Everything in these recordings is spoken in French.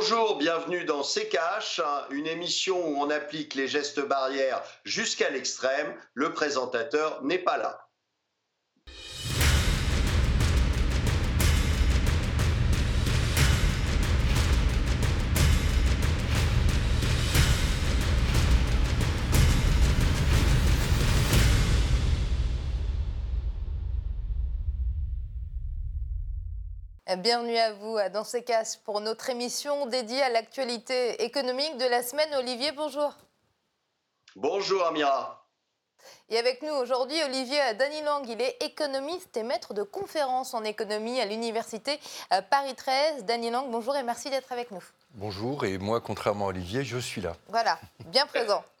Bonjour, bienvenue dans C'est une émission où on applique les gestes barrières jusqu'à l'extrême. Le présentateur n'est pas là. Bienvenue à vous dans ces cases pour notre émission dédiée à l'actualité économique de la semaine. Olivier, bonjour. Bonjour Amira. Et avec nous aujourd'hui, Olivier Danilang. Il est économiste et maître de conférences en économie à l'université euh, Paris 13. Danilang, bonjour et merci d'être avec nous. Bonjour, et moi, contrairement à Olivier, je suis là. Voilà, bien présent.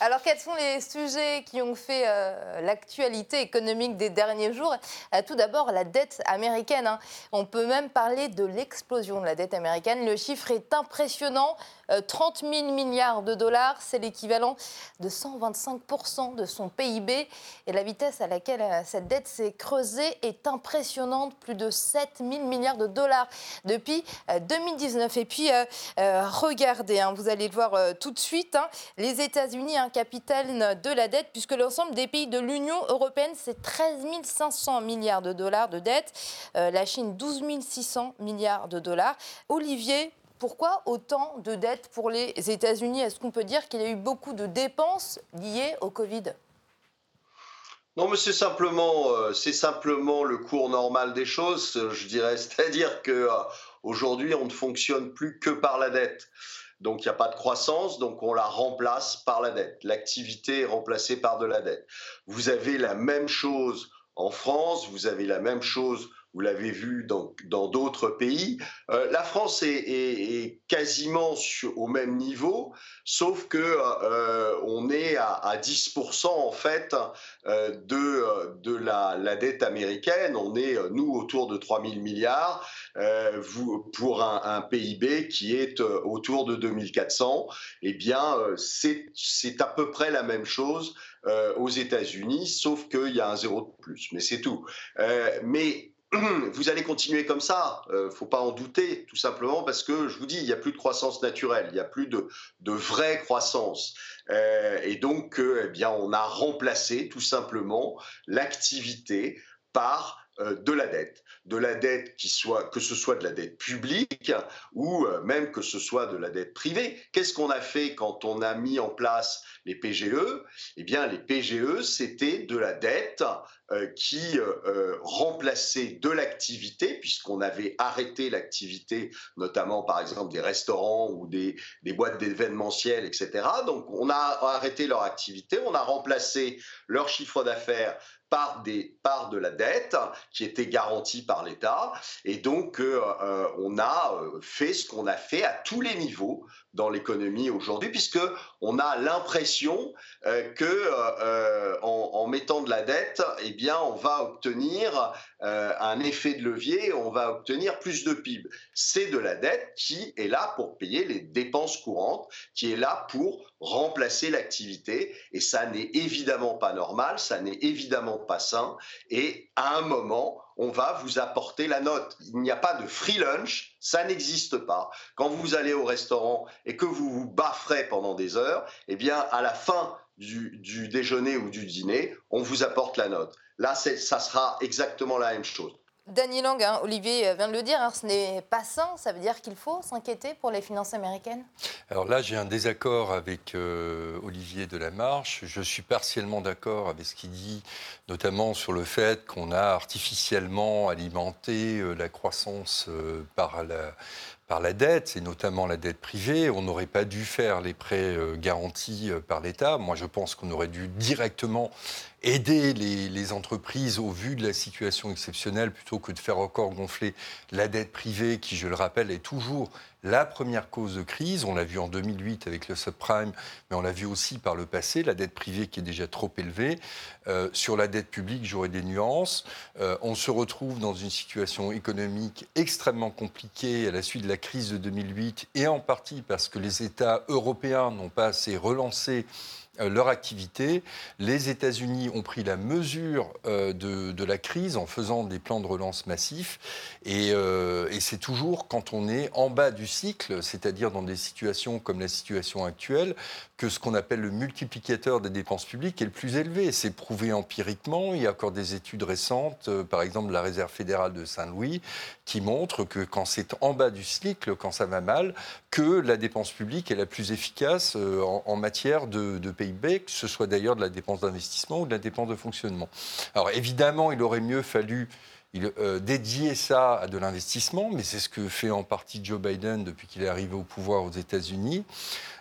Alors, quels sont les sujets qui ont fait euh, l'actualité économique des derniers jours? Euh, Tout d'abord, la dette américaine. Hein. On peut même parler de l'explosion de la dette américaine. Le chiffre est impressionnant. 30 euh, 000 milliards de dollars, c'est l'équivalent de 125% de son PIB. Et la vitesse à laquelle cette dette s'est creusée est impressionnante, plus de 7 000 milliards de dollars depuis 2019. Et puis, regardez, hein, vous allez le voir tout de suite, hein, les États-Unis, un capital de la dette, puisque l'ensemble des pays de l'Union européenne, c'est 13 500 milliards de dollars de dette. Euh, la Chine, 12 600 milliards de dollars. Olivier, pourquoi autant de dettes pour les États-Unis? Est-ce qu'on peut dire qu'il y a eu beaucoup de dépenses liées au Covid? Non, mais c'est simplement, euh, simplement le cours normal des choses, je dirais. C'est-à-dire que euh, aujourd'hui, on ne fonctionne plus que par la dette. Donc il n'y a pas de croissance, donc on la remplace par la dette. L'activité est remplacée par de la dette. Vous avez la même chose en France, vous avez la même chose vous l'avez vu dans d'autres pays. Euh, la France est, quasiment au même niveau, sauf que euh, on est à, 10% en fait euh, de, de la, dette américaine. On est nous autour de 3 000 milliards pour un, un, PIB qui est autour de 2400. Eh bien, c'est à peu près la même chose aux États-Unis, sauf qu'il y a un zéro de plus. Mais c'est tout. mais vous allez continuer comme ça, ne euh, faut pas en douter, tout simplement parce que je vous dis, il n'y a plus de croissance naturelle, il n'y a plus de, vraie croissance. Euh, et donc, euh, eh bien, on a remplacé tout simplement l'activité par de la dette de la dette qui soit, que ce soit de la dette publique ou même que ce soit de la dette privée. Qu'est-ce qu'on a fait quand on a mis en place les PGE Eh bien, les PGE, c'était de la dette qui euh, remplaçait de l'activité, puisqu'on avait arrêté l'activité, notamment par exemple des restaurants ou des, boîtes d'événementiel, etc. Donc, on a arrêté leur activité, on a remplacé leur chiffre d'affaires par de la dette qui était garantie par l'État. Et donc, euh, euh, on a euh, fait ce qu'on a fait à tous les niveaux dans l'économie aujourd'hui, puisque on a l'impression que en, mettant de la dette, eh bien, on va obtenir un effet de levier, on va obtenir plus de PIB. C'est de la dette qui est là pour payer les dépenses courantes, qui est là pour remplacer l'activité, et ça n'est évidemment pas normal, ça n'est évidemment pas sain, et à un moment, on va vous apporter la note. Il n'y a pas de free lunch, ça n'existe pas. Quand vous allez au restaurant et que vous vous bafferez pendant des heures, eh bien, à la fin du, du déjeuner ou du dîner, on vous apporte la note. Là, ça sera exactement la même chose. Dany Lang, hein, Olivier vient de le dire, ce n'est pas sain. Ça veut dire qu'il faut s'inquiéter pour les finances américaines? Alors là, j'ai un désaccord avec euh, Olivier Delamarche. Je suis partiellement d'accord avec ce qu'il dit, notamment sur le fait qu'on a artificiellement alimenté euh, la croissance euh, par la par la dette, et notamment la dette privée. On n'aurait pas dû faire les prêts garantis par l'État. Moi, je pense qu'on aurait dû directement aider les, entreprises au vu de la situation exceptionnelle plutôt que de faire encore gonfler la dette privée qui, je le rappelle, est toujours la première cause de crise. On l'a vu en 2008 avec le subprime, mais on l'a vu aussi par le passé, la dette privée qui est déjà trop élevée. Euh, sur la dette publique, j'aurais des nuances. Euh, on se retrouve dans une situation économique extrêmement compliquée à la suite de la crise de 2008 et en partie parce que les États européens n'ont pas assez relancé leur activité. Les États-Unis ont pris la mesure euh, de, la crise en faisant des plans de relance massifs. Et, euh, et c'est toujours quand on est en bas du cycle, c'est-à-dire dans des situations comme la situation actuelle, que ce qu'on appelle le multiplicateur des dépenses publiques est le plus élevé. C'est prouvé empiriquement. Il y a encore des études récentes, par exemple la Réserve fédérale de Saint-Louis, qui montrent que quand c'est en bas du cycle, quand ça va mal, que la dépense publique est la plus efficace en, matière de, de que ce soit d'ailleurs de la dépense d'investissement ou de la dépense de fonctionnement. Alors évidemment, il aurait mieux fallu euh, dédier ça à de l'investissement, mais c'est ce que fait en partie Joe Biden depuis qu'il est arrivé au pouvoir aux États-Unis.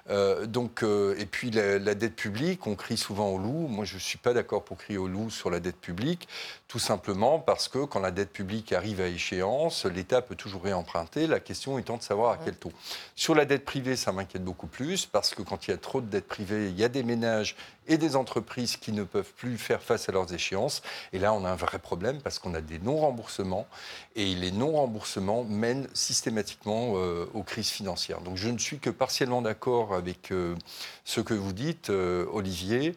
Euh, euh, et puis la, la, dette publique, on crie souvent au loup. Moi, je ne suis pas d'accord pour crier au loup sur la dette publique, tout simplement parce que quand la dette publique arrive à échéance, l'État peut toujours réemprunter, la question étant de savoir à quel taux. Sur la dette privée, ça m'inquiète beaucoup plus, parce que quand il y a trop de dette privée, il y a des ménages et des entreprises qui ne peuvent plus faire face à leurs échéances. Et là, on a un vrai problème parce qu'on a des non-remboursements et les non-remboursements mènent systématiquement euh, aux crises financières. Donc je ne suis que partiellement d'accord avec euh, ce que vous dites, euh, Olivier.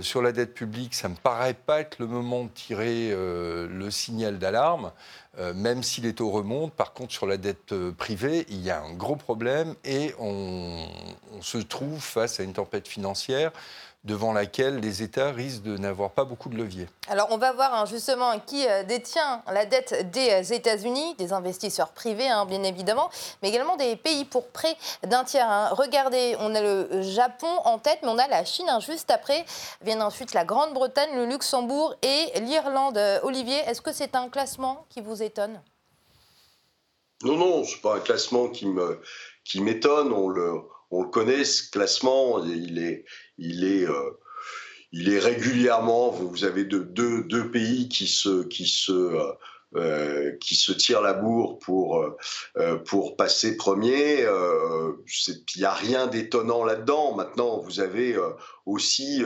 Sur la dette publique, ça ne me paraît pas être le moment de tirer le signal d'alarme. même si les taux remontent, par contre, sur la dette privée, il y a un gros problème et on se trouve face à une tempête financière devant laquelle les États risquent de n'avoir pas beaucoup de levier. Alors on va voir hein, justement qui euh, détient la dette des euh, États-Unis, des investisseurs privés hein, bien évidemment, mais également des pays pour près d'un tiers. Hein. Regardez, on a le Japon en tête, mais on a la Chine juste après. Viennent ensuite la Grande-Bretagne, le Luxembourg et l'Irlande. Olivier, est-ce que c'est un classement qui vous étonne? Non, non, ce n'est pas un classement qui m'étonne. On le, on le connaît, ce classement, il est, il est, euh, il est régulièrement. Vous avez deux, deux, pays qui se, qui se, euh, euh, qui se tirent la bourre pour, pour passer premier. Il n'y a rien d'étonnant là-dedans. Maintenant, vous avez aussi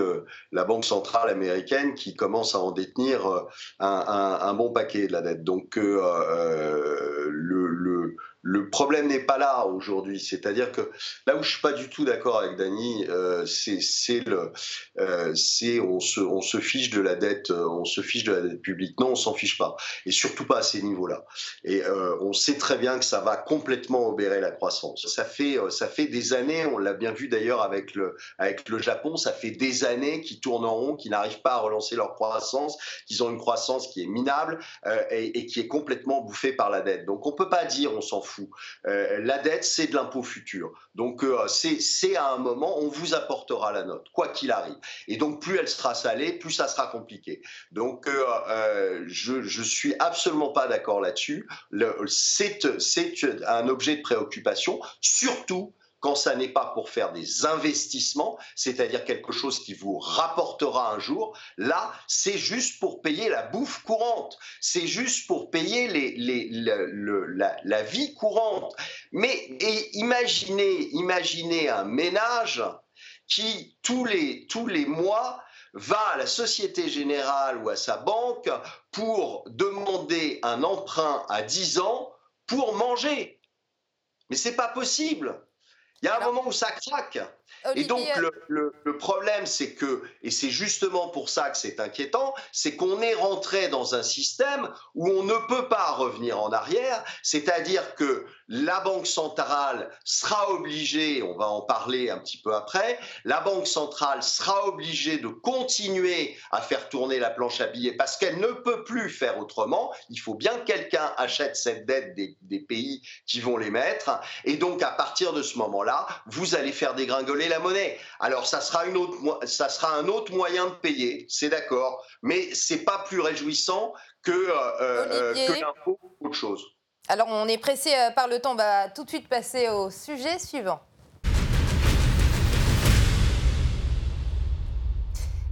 la Banque centrale américaine qui commence à en détenir un, un bon paquet de la dette. Donc, le, le le problème n'est pas là aujourd'hui. C'est-à-dire que là où je suis pas du tout d'accord avec Dany, euh, c'est le, euh, on se, fiche de la dette, euh, on se fiche de la dette publique. Non, on s'en fiche pas, et surtout pas à ces niveaux-là. Et on sait très bien que ça va complètement obérer la croissance. Ça fait, ça fait des années, on l'a bien vu d'ailleurs avec le, avec le Japon, ça fait des années qu'ils tournent en rond, qu'ils n'arrivent pas à relancer leur croissance, qu'ils ont une croissance qui est minable et, et, qui est complètement bouffée par la dette. Donc on peut pas dire on s'en fout euh, la dette, c'est de l'impôt futur. Donc euh, c'est à un moment, on vous apportera la note, quoi qu'il arrive. Et donc plus elle sera salée, plus ça sera compliqué. Donc euh, je, suis absolument pas d'accord là-dessus. C'est un objet de préoccupation, surtout quand ça n'est pas pour faire des investissements, c'est-à-dire quelque chose qui vous rapportera un jour, là, c'est juste pour payer la bouffe courante, c'est juste pour payer la, vie courante. Mais imaginez, imaginez un ménage qui, tous les, tous les mois, va à la Société Générale ou à sa banque pour demander un emprunt à 10 ans pour manger. Mais c'est pas possible. Il y a un moment où ça craque. Et donc le, le, problème, c'est que, et c'est justement pour ça que c'est inquiétant, c'est qu'on est rentré dans un système où on ne peut pas revenir en arrière, c'est-à-dire que la Banque centrale sera obligée, on va en parler un petit peu après, la Banque centrale sera obligée de continuer à faire tourner la planche à billets parce qu'elle ne peut plus faire autrement. Il faut bien que quelqu'un achète cette dette des, des pays qui vont les mettre. Et donc, à partir de ce moment-là, vous allez faire dégringoler la monnaie. Alors ça sera, une autre, ça sera un autre moyen de payer, c'est d'accord, mais c'est pas plus réjouissant que, euh, euh, que l'impôt ou autre chose. Alors on est pressé euh, par le temps, on va tout de suite passer au sujet suivant.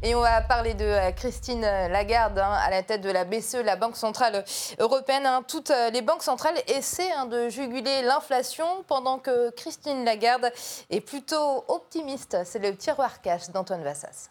Et on va parler de euh, Christine Lagarde hein, à la tête de la BCE, la Banque Centrale Européenne. Hein. Toutes euh, les banques centrales essaient hein, de juguler l'inflation pendant que Christine Lagarde est plutôt optimiste. C'est le tiroir cash d'Antoine Vassas.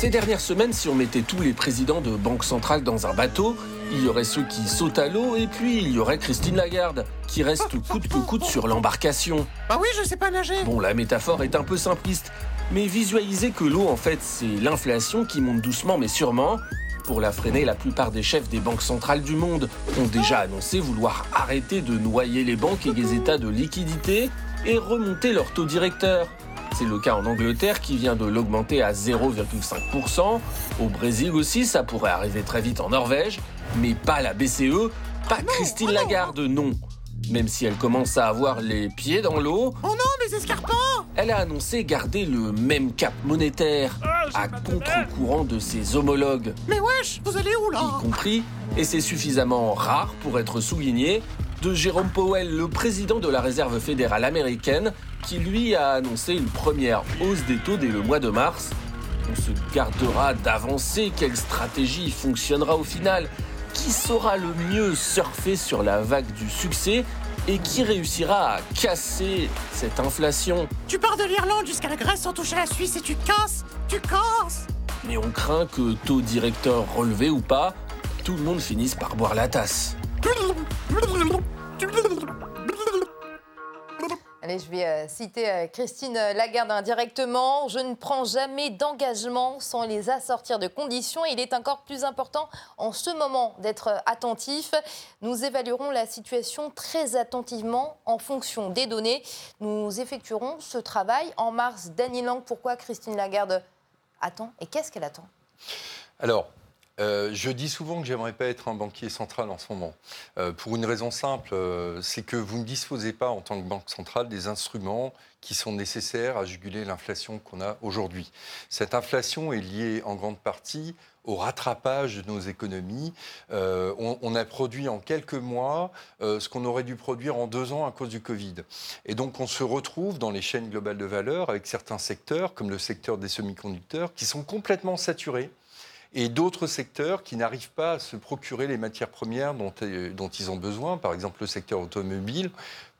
Ces dernières semaines, si on mettait tous les présidents de banques centrales dans un bateau, il y aurait ceux qui sautent à l'eau et puis il y aurait Christine Lagarde qui reste coûte que coûte sur l'embarcation. Bah oui, je sais pas nager. Bon, la métaphore est un peu simpliste, mais visualisez que l'eau, en fait, c'est l'inflation qui monte doucement mais sûrement. Pour la freiner, la plupart des chefs des banques centrales du monde ont déjà annoncé vouloir arrêter de noyer les banques et les états de liquidité et remonter leur taux directeur. C'est le cas en Angleterre qui vient de l'augmenter à 0,5%. Au Brésil aussi, ça pourrait arriver très vite en Norvège, mais pas la BCE, pas Ah non, Christine oh. Lagarde, non. Même si elle commence à avoir les pieds dans l'eau, Oh non, mes escarpins elle a annoncé garder le même cap monétaire, à contre-courant de ses homologues, Mais wesh, vous allez où là? Y compris, et c'est suffisamment rare pour être souligné, de Jérôme Powell, le président de la Réserve fédérale américaine, qui lui a annoncé une première hausse des taux dès le mois de mars. On se gardera d'avancer quelle stratégie fonctionnera au final, qui saura le mieux surfer sur la vague du succès? Et qui réussira à casser cette inflation? Tu pars de l'Irlande jusqu'à la Grèce sans toucher la Suisse et tu casses Tu casses Mais on craint que taux directeur relevé ou pas, tout le monde finisse par boire la tasse. Allez, je vais euh, citer euh, Christine Lagarde indirectement. Je ne prends jamais d'engagement sans les assortir de conditions. Il est encore plus important en ce moment d'être attentif. Nous évaluerons la situation très attentivement en fonction des données. Nous effectuerons ce travail en mars. Danny Lang, pourquoi Christine Lagarde attend et qu'est-ce qu'elle attend? Alors, euh, je dis souvent que j'aimerais pas être un banquier central en ce moment. Euh, pour une raison simple, euh, c'est que vous ne disposez pas en tant que banque centrale des instruments qui sont nécessaires à juguler l'inflation qu'on a aujourd'hui. Cette inflation est liée en grande partie au rattrapage de nos économies. On, a produit en quelques mois ce qu'on aurait dû produire en deux ans à cause du Covid. Et donc on se retrouve dans les chaînes globales de valeur avec certains secteurs, comme le secteur des semi-conducteurs, qui sont complètement saturés et d'autres secteurs qui n'arrivent pas à se procurer les matières premières dont, euh, ils ont besoin, par exemple le secteur automobile,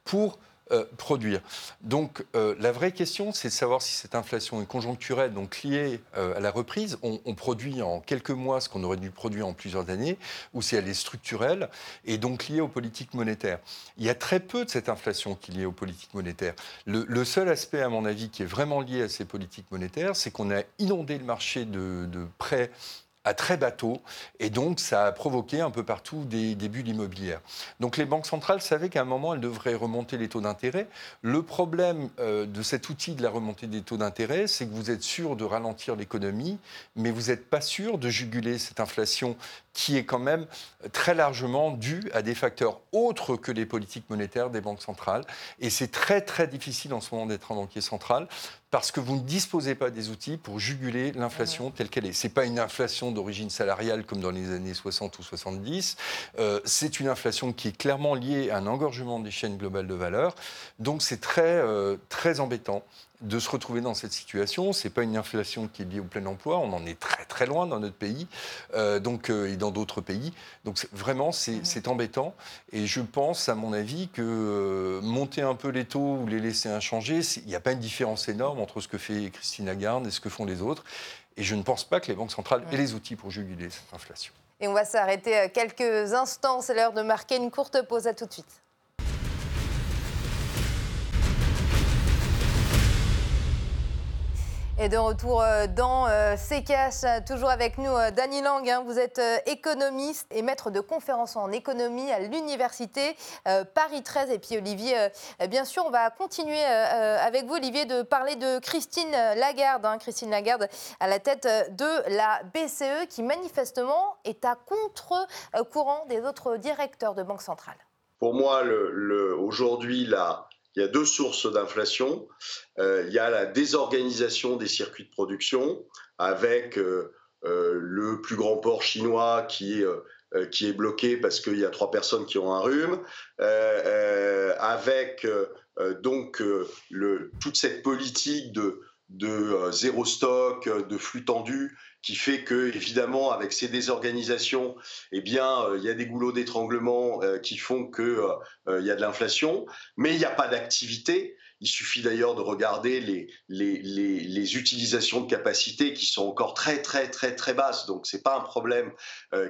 pour euh, produire. Donc euh, la vraie question, c'est de savoir si cette inflation est conjoncturelle, donc liée euh, à la reprise, on, produit en quelques mois ce qu'on aurait dû produire en plusieurs années, ou si elle est structurelle, et donc liée aux politiques monétaires. Il y a très peu de cette inflation qui est liée aux politiques monétaires. Le, le seul aspect, à mon avis, qui est vraiment lié à ces politiques monétaires, c'est qu'on a inondé le marché de, de prêts à très bateau, et donc ça a provoqué un peu partout des, des bulles. Donc les banques centrales savaient qu'à un moment, elles devraient remonter les taux d'intérêt. Le problème euh, de cet outil de la remontée des taux d'intérêt, c'est que vous êtes sûr de ralentir l'économie, mais vous n'êtes pas sûr de juguler cette inflation qui est quand même très largement due à des facteurs autres que les politiques monétaires des banques centrales. Et c'est très très difficile en ce moment d'être un banquier central parce que vous ne disposez pas des outils pour juguler l'inflation telle qu'elle est. Ce n'est pas une inflation d'origine salariale comme dans les années 60 ou 70. Euh, c'est une inflation qui est clairement liée à un engorgement des chaînes globales de valeur. Donc c'est très, euh, très embêtant de se retrouver dans cette situation. Ce n'est pas une inflation qui est liée au plein emploi. On en est très très loin dans notre pays euh, donc, euh, et dans d'autres pays. Donc vraiment, c'est embêtant. Et je pense, à mon avis, que euh, monter un peu les taux ou les laisser inchangés, il n'y a pas une différence énorme entre ce que fait Christine Lagarde et ce que font les autres. Et je ne pense pas que les banques centrales aient les outils pour juguler cette inflation. Et on va s'arrêter quelques instants. C'est l'heure de marquer une courte pause. À tout de suite. Et de retour euh, dans euh, CKH, euh, toujours avec nous, euh, Dany Lang. hein. vous êtes euh, économiste et maître de conférences en économie à l'université euh, Paris 13. Et puis Olivier, euh, bien sûr, on va continuer euh, euh, avec vous, Olivier, de parler de Christine Lagarde. hein. Christine Lagarde à la tête euh, de la BCE qui manifestement est à contre-courant des autres directeurs de banque centrale. Pour moi, aujourd'hui, là, il y a deux sources d'inflation. Euh, il y a la désorganisation des circuits de production avec euh, euh, le plus grand port chinois qui est, qui est bloqué parce qu'il y a trois personnes qui ont un rhume, avec donc le, toute cette politique de, de euh, zéro stock, euh, de flux tendu, qui fait que, évidemment, avec ces désorganisations, eh bien, euh, il y a des goulots d'étranglement qui font que euh, y a de l'inflation, mais il n'y a pas d'activité. Il suffit d'ailleurs de regarder les, les, utilisations de capacité qui sont encore très très très très basses. Donc c'est pas un problème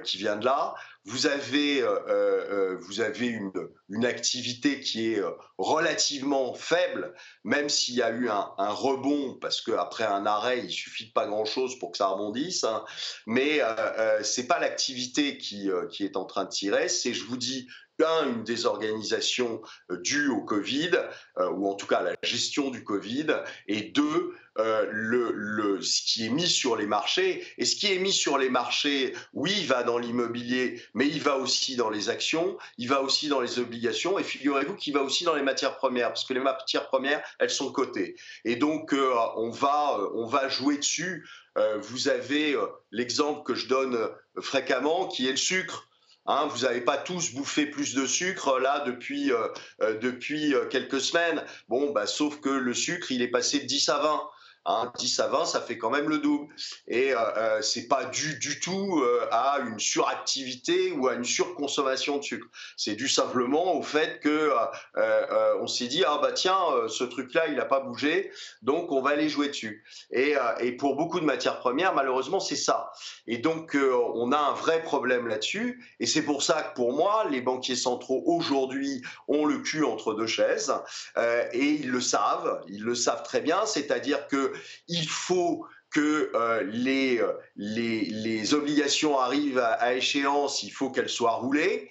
qui vient de là vous avez, euh, euh, vous avez une, une, activité qui est euh, relativement faible, même s'il y a eu un, rebond, parce qu'après un arrêt, il suffit de pas grand-chose pour que ça rebondisse. Hein. Mais euh, c'est pas l'activité qui, qui est en train de tirer, c'est, je vous dis, un, une désorganisation due au Covid, ou en tout cas à la gestion du Covid, et deux, euh, le, ce qui est mis sur les marchés. Et ce qui est mis sur les marchés, oui, il va dans l'immobilier, mais il va aussi dans les actions, il va aussi dans les obligations, et figurez-vous qu'il va aussi dans les matières premières, parce que les matières premières, elles sont cotées. Et donc, euh, on, va, euh, on va jouer dessus. vous avez l'exemple que je donne fréquemment, qui est le sucre. Hein, vous n'avez pas tous bouffé plus de sucre là depuis, depuis quelques semaines. Bon, bah, sauf que le sucre, il est passé de 10 à 20. 10 hein, à 20, ça fait quand même le double. Et euh, euh, c'est pas dû du tout euh, à une suractivité ou à une surconsommation de sucre. C'est dû simplement au fait que euh, on s'est dit ah bah tiens ce truc-là il n'a pas bougé, donc on va aller jouer dessus. Et, et pour beaucoup de matières premières, malheureusement c'est ça. Et donc on a un vrai problème là-dessus. Et c'est pour ça que pour moi les banquiers centraux aujourd'hui ont le cul entre deux chaises et ils le savent, ils le savent très bien. C'est-à-dire que il faut que euh, les, euh, les, les, obligations arrivent à, échéance, il faut qu'elles soient roulées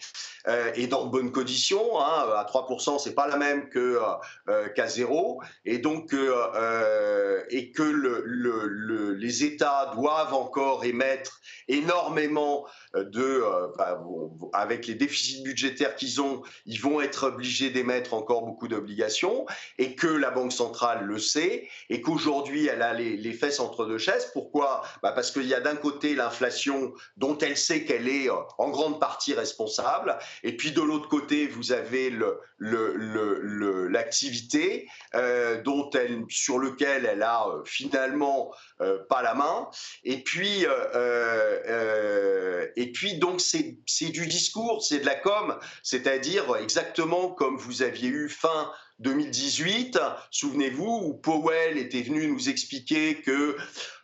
euh, et dans de bonnes conditions. Hein, à 3%, c'est pas la même qu'à zéro, et donc et que le, le, les États doivent encore émettre énormément de, bah, avec les déficits budgétaires qu'ils ont, ils vont être obligés d'émettre encore beaucoup d'obligations, et que la Banque centrale le sait, et qu'aujourd'hui elle a les, les fesses entre chaises. Pourquoi? Bah Parce qu'il y a d'un côté l'inflation dont elle sait qu'elle est euh, en grande partie responsable, et puis de l'autre côté, vous avez l'activité euh, dont elle, sur lequel elle a euh, finalement pas la main. Et puis, et puis donc c'est du discours, c'est de la com, c'est-à-dire exactement comme vous aviez eu fin 2018, souvenez-vous, où Powell était venu nous expliquer que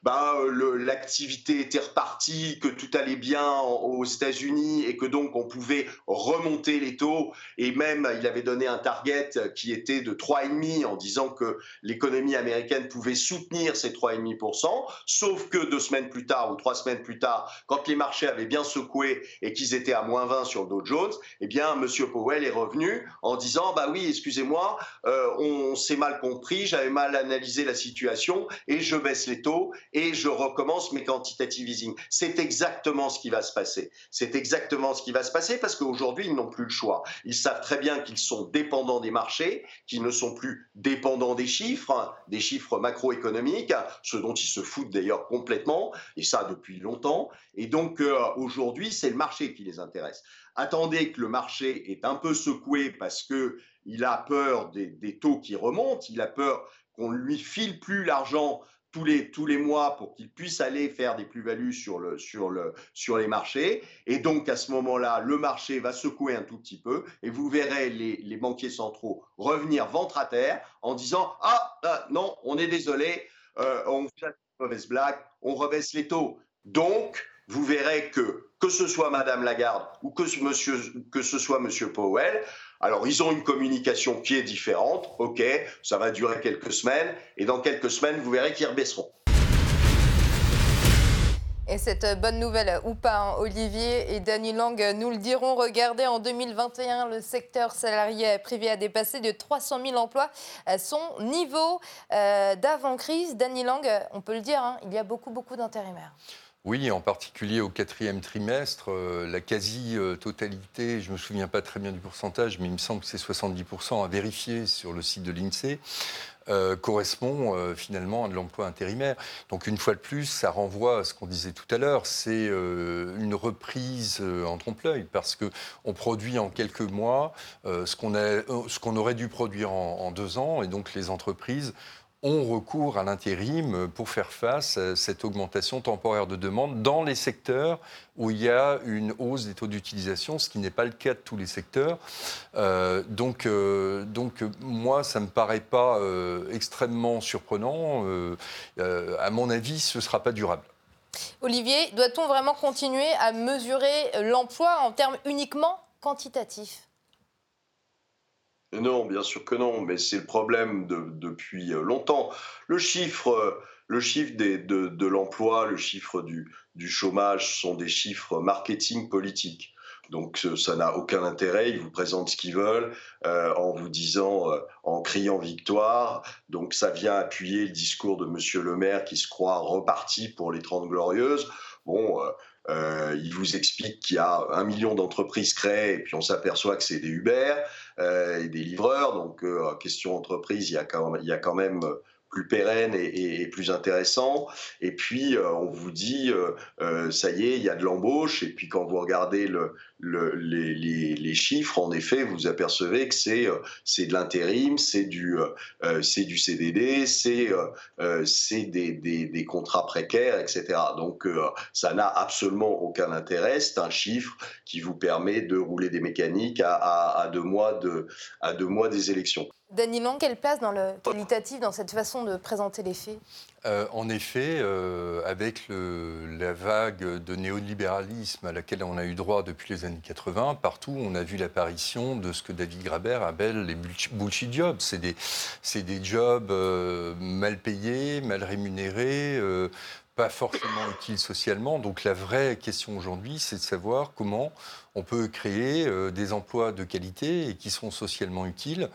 bah, l'activité était repartie, que tout allait bien aux États-Unis et que donc on pouvait remonter les taux. Et même, il avait donné un target qui était de 3,5 en disant que l'économie américaine pouvait soutenir ces 3,5%. Sauf que deux semaines plus tard ou trois semaines plus tard, quand les marchés avaient bien secoué et qu'ils étaient à moins 20 sur le Dow Jones, eh bien, Monsieur Powell est revenu en disant, bah oui, excusez-moi, euh, on s'est mal compris, j'avais mal analysé la situation et je baisse les taux je recommence mes quantitative easing. C'est exactement ce qui va se passer. C'est exactement ce qui va se passer parce qu'aujourd'hui, ils n'ont plus le choix. Ils savent très bien qu'ils sont dépendants des marchés, qu'ils ne sont plus dépendants des chiffres, hein, des chiffres macroéconomiques, ce dont ils se foutent d'ailleurs complètement, et ça depuis longtemps. Et donc, euh, aujourd'hui, c'est le marché qui les intéresse. Attendez que le marché est un peu secoué parce que il a peur des, des taux qui remontent, il a peur qu'on lui file plus l'argent tous les, tous les mois pour qu'ils puissent aller faire des plus-values sur, le, sur, le, sur les marchés. Et donc, à ce moment-là, le marché va secouer un tout petit peu et vous verrez les, les banquiers centraux revenir ventre à terre en disant Ah, ah non, on est désolé, euh, on fait une mauvaise blague, on rebaisse les taux. Donc, vous verrez que, que ce soit Madame Lagarde ou que, monsieur, que ce soit Monsieur Powell, alors, ils ont une communication qui est différente, ok, ça va durer quelques semaines, et dans quelques semaines, vous verrez qu'ils rebaisseront. Et cette bonne nouvelle ou pas, hein, Olivier et Danny Lang nous le diront. Regardez, en 2021, le secteur salarié privé a dépassé de 300 000 emplois son niveau euh, d'avant-crise. Danny Lang, on peut le dire, hein, il y a beaucoup, beaucoup d'intérimaires. Oui, en particulier au quatrième trimestre, euh, la quasi-totalité, je ne me souviens pas très bien du pourcentage, mais il me semble que c'est 70% à vérifier sur le site de l'INSEE, euh, correspond euh, finalement à de l'emploi intérimaire. Donc une fois de plus, ça renvoie à ce qu'on disait tout à l'heure, c'est une reprise en trompe-l'œil, parce qu'on produit en quelques mois ce qu'on aurait dû produire en deux ans, et donc les entreprises ont recours à l'intérim pour faire face à cette augmentation temporaire de demande dans les secteurs où il y a une hausse des taux d'utilisation, ce qui n'est pas le cas de tous les secteurs. Euh, donc, euh, donc, moi, ça ne me paraît pas euh, extrêmement surprenant. à mon avis, ce ne sera pas durable. Olivier, doit-on vraiment continuer à mesurer l'emploi en termes uniquement quantitatifs? Non, bien sûr que non, mais c'est le problème depuis longtemps. Le chiffre, le chiffre de, l'emploi, le chiffre du, chômage sont des chiffres marketing politiques. Donc ça n'a aucun intérêt, ils vous présentent ce qu'ils veulent euh, en vous disant, euh, en criant victoire. Donc ça vient appuyer le discours de Monsieur le maire qui se croit reparti pour les 30 glorieuses. Bon, euh, il vous explique qu'il y a un million d'entreprises créées et puis on s'aperçoit que c'est des Uber et des livreurs. Donc question entreprise, il y a quand il y a quand même plus pérenne et, plus intéressant. Et puis, euh, on vous dit, euh, euh, ça y est, il y a de l'embauche. Et puis, quand vous regardez le, les, chiffres, en effet, vous apercevez que c'est c'est de l'intérim, c'est du, c'est du CDD, c'est c'est des, des, contrats précaires, etc. Donc, ça n'a absolument aucun intérêt. C'est un chiffre qui vous permet de rouler des mécaniques à, à, deux, mois de, à deux mois des élections. Lang, quelle place dans le qualitatif dans cette façon de présenter les faits? Euh, En effet, euh, avec la vague de néolibéralisme à laquelle on a eu droit depuis les années 80, partout on a vu l'apparition de ce que David Graber appelle les bullshit jobs. C'est des, des, jobs euh, mal payés, mal rémunérés pas forcément utiles socialement. Donc la vraie question aujourd'hui, c'est de savoir comment on peut créer des emplois de qualité et qui sont socialement utiles.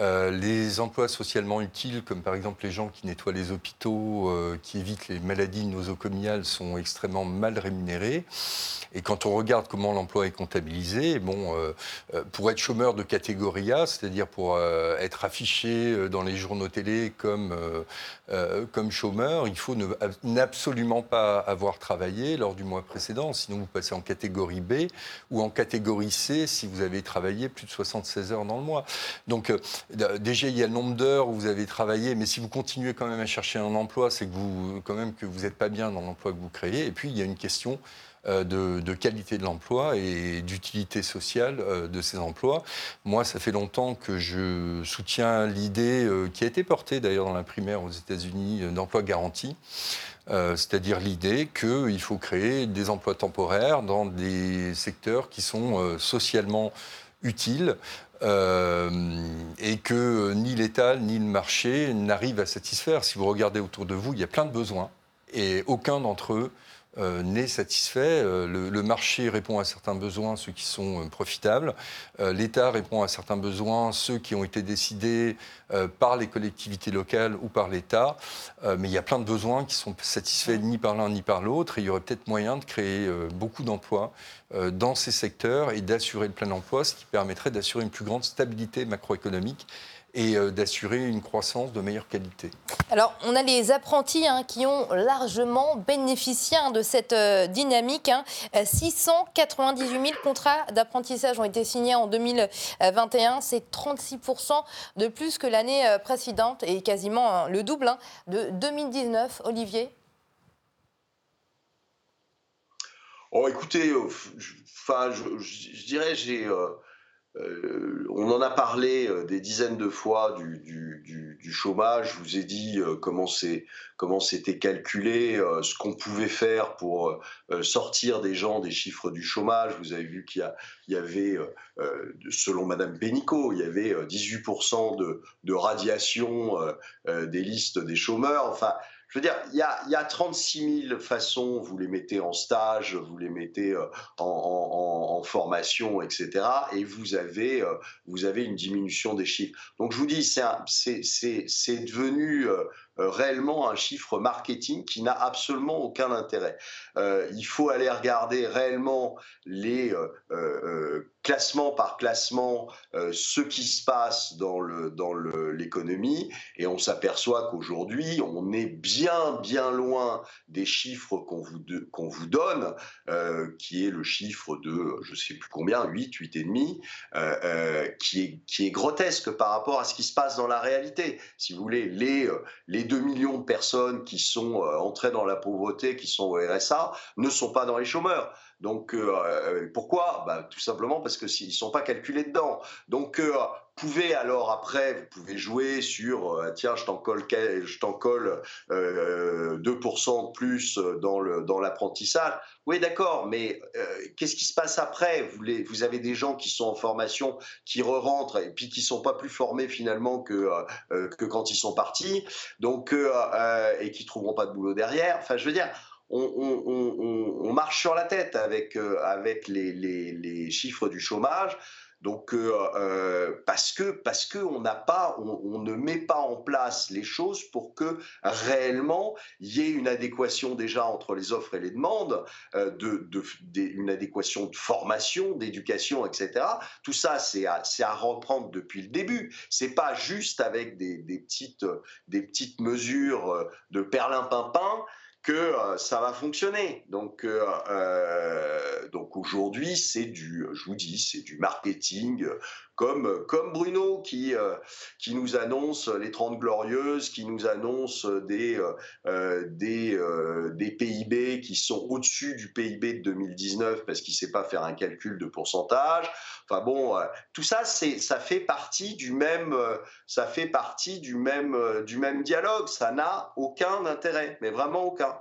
Euh, les emplois socialement utiles, comme par exemple les gens qui nettoient les hôpitaux, euh, qui évitent les maladies nosocomiales, sont extrêmement mal rémunérés. Et quand on regarde comment l'emploi est comptabilisé, bon, euh, pour être chômeur de catégorie A, c'est-à-dire pour être affiché dans les journaux télé comme, comme chômeur, il faut n'absolument pas avoir travaillé lors du mois précédent, sinon vous passez en catégorie B ou en catégorie C si vous avez travaillé plus de 76 heures dans le mois. Donc Déjà, il y a le nombre d'heures où vous avez travaillé, mais si vous continuez quand même à chercher un emploi, c'est que vous, quand même, que vous n'êtes pas bien dans l'emploi que vous créez. Et puis, il y a une question euh, de, qualité de l'emploi et d'utilité sociale euh, de ces emplois. Moi, ça fait longtemps que je soutiens l'idée euh, qui a été portée d'ailleurs dans la primaire aux États-Unis d'emploi garanti. c'est-à-dire l'idée qu'il faut créer des emplois temporaires dans des secteurs qui sont socialement utiles, euh, et que ni l'État ni le marché n'arrivent à satisfaire. Si vous regardez autour de vous, il y a plein de besoins et aucun d'entre eux euh, n'est satisfait. Euh, le, marché répond à certains besoins, ceux qui sont profitables. L'État répond à certains besoins, ceux qui ont été décidés par les collectivités locales ou par l'État. mais il y a plein de besoins qui sont satisfaits ni par l'un ni par l'autre. Il y aurait peut-être moyen de créer beaucoup d'emplois euh, dans ces secteurs et d'assurer le plein emploi, ce qui permettrait d'assurer une plus grande stabilité macroéconomique et euh, d'assurer une croissance de meilleure qualité. Alors, on a les apprentis hein, qui ont largement bénéficié hein, de cette euh, dynamique. 698 hein. 000 contrats d'apprentissage ont été signés en 2021. C'est 36% de plus que l'année précédente et quasiment le double de 2019. Olivier? Oh, écoutez, euh, enfin, je, dirais, j'ai, euh, euh, on en a parlé des dizaines de fois du, chômage. Je vous ai dit comment c'est, comment c'était calculé, ce qu'on pouvait faire pour sortir des gens des chiffres du chômage. Vous avez vu qu'il y, y avait, selon Madame Pénicaud, il y avait 18% de, de radiation des listes des chômeurs. Enfin, je veux dire, il y a, y a 36 000 façons, vous les mettez en stage, vous les mettez euh, en, formation, etc. Et vous avez, euh, vous avez une diminution des chiffres. Donc je vous dis, c'est devenu, euh, réellement un chiffre marketing qui n'a absolument aucun intérêt. il faut aller regarder réellement les classement par classement ce qui se passe dans le dans l'économie et on s'aperçoit qu'aujourd'hui on est bien bien loin des chiffres qu'on vous vous donne qui est le chiffre de je sais plus combien 8 8 et demi qui est qui est grotesque par rapport à ce qui se passe dans la réalité si vous voulez les les 2 millions de personnes qui sont entrées dans la pauvreté qui sont au RSA ne sont pas dans les chômeurs donc euh, euh, pourquoi? Bah, Tout simplement parce que s'ils ne sont pas calculés dedans. Donc euh, pouvez alors après, vous pouvez jouer sur tiens, je t'en colle, je t'en colle 2% de plus dans, le, dans l'apprentissage. Oui, d'accord, mais qu'est-ce qui se passe après? Vous avez des gens qui sont en formation, qui re-rentrent et puis qui sont pas plus formés finalement que, que quand ils sont partis, donc et qui trouveront pas de boulot derrière. Enfin, je veux dire on, marche sur la tête avec, euh, avec les, chiffres du chômage. Donc euh, euh, parce que parce que on n'a pas on, ne met pas en place les choses pour que réellement il y ait une adéquation déjà entre les offres et les demandes, de, une adéquation de formation, d'éducation, etc. Tout ça c'est à, reprendre depuis le début. C'est pas juste avec des, des, petites des petites mesures de perlimpinpin que euh, ça va fonctionner. Donc, euh, euh, donc aujourd'hui, c'est du, je vous dis, c'est du marketing comme, Bruno qui, qui nous annonce les 30 glorieuses, qui nous annonce des, des, des PIB qui sont au-dessus du PIB de 2019 parce qu'il ne sait pas faire un calcul de pourcentage. Enfin bon, tout ça, ça fait partie du même, ça fait partie du même, du même dialogue. Ça n'a aucun intérêt, mais vraiment aucun.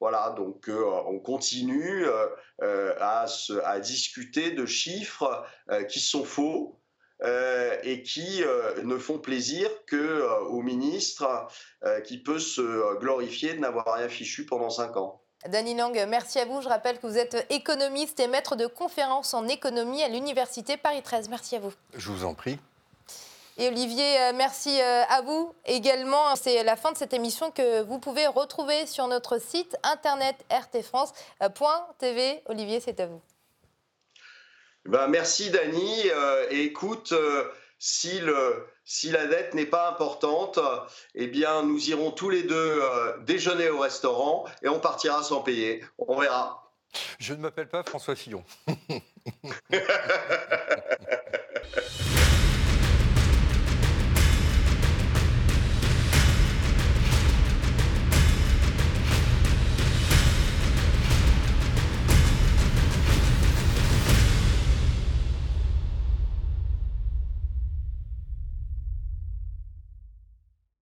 Voilà, donc euh, on continue euh, euh, à, à, discuter de chiffres qui sont faux. Et qui ne font plaisir que au ministre qui peut se glorifier de n'avoir rien fichu pendant cinq ans. Dany Lang, merci à vous. Je rappelle que vous êtes économiste et maître de conférences en économie à l'Université Paris 13. Merci à vous. Je vous en prie. Et Olivier, euh, merci euh, à vous également. C'est la fin de cette émission que vous pouvez retrouver sur notre site internet rtfrance.tv. Olivier, c'est à vous. Ben, merci Dany. Euh, écoute, si, le, si la dette n'est pas importante, eh bien nous irons tous les deux déjeuner au restaurant et on partira sans payer. On verra. Je ne m'appelle pas François Fillon.